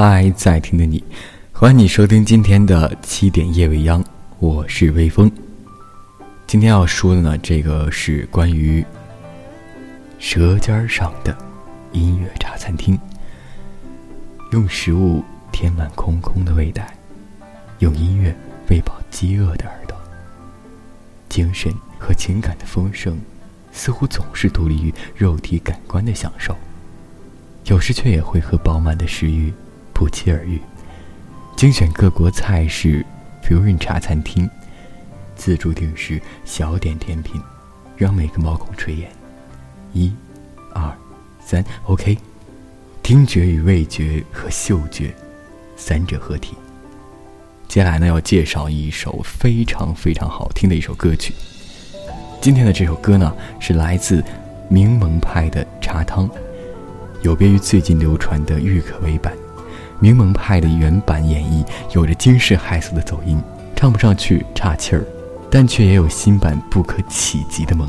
嗨，在听的你，欢迎你收听今天的七点夜未央，我是微风。今天要说的呢，这个是关于舌尖上的音乐茶餐厅，用食物填满空空的胃袋，用音乐喂饱饥饿的耳朵。精神和情感的丰盛，似乎总是独立于肉体感官的享受，有时却也会和饱满的食欲不期而遇。精选各国菜式，fusion 茶餐厅。自助定时小点甜品，让每个毛孔垂涎。一、二、三，OK。听觉与味觉和嗅觉三者合体。接下来呢，要介绍一首非常非常好听的一首歌曲。今天的这首歌呢，是来自柠檬派的茶汤，有别于最近流传的郁可唯版。柠檬派的原版演绎有着惊世骇俗的走音，唱不上去岔气儿。但却也有新版不可企及的萌。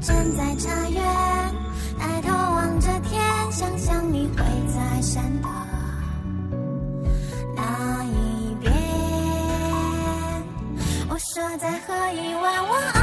站在茶园，抬头望着天，想象你会在山的那一边。我说再喝一碗我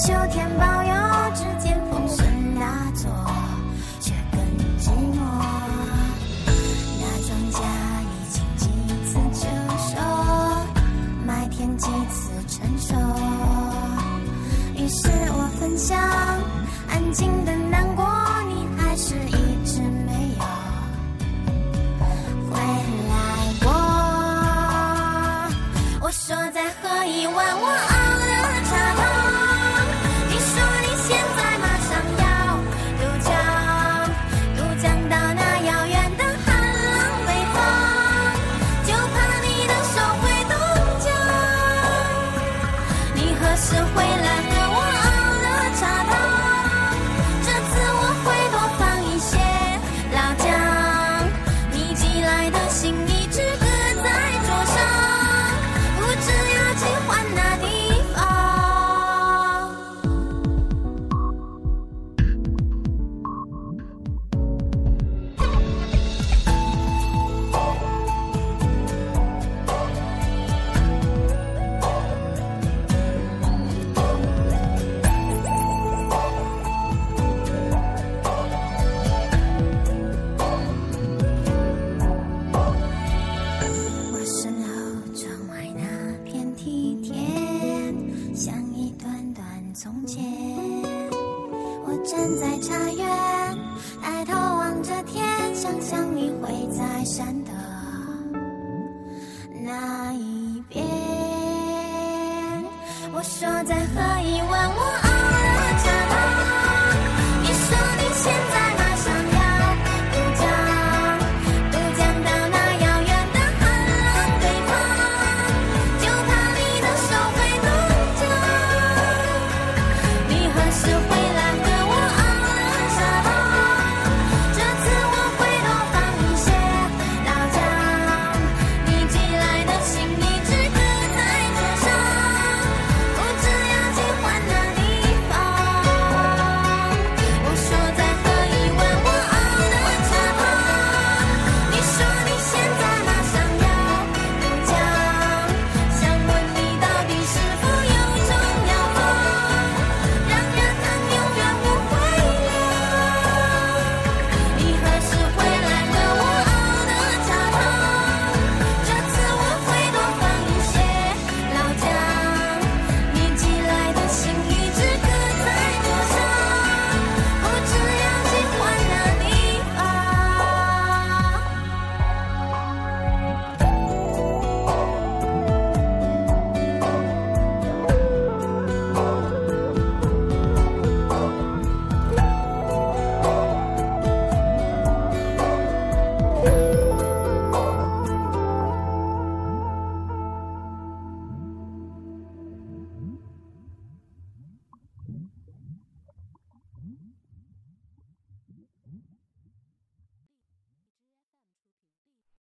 秋天吧。是回来。剪断从前我站在茶园抬头望着天想象你会在山的那一边。我说再喝一碗我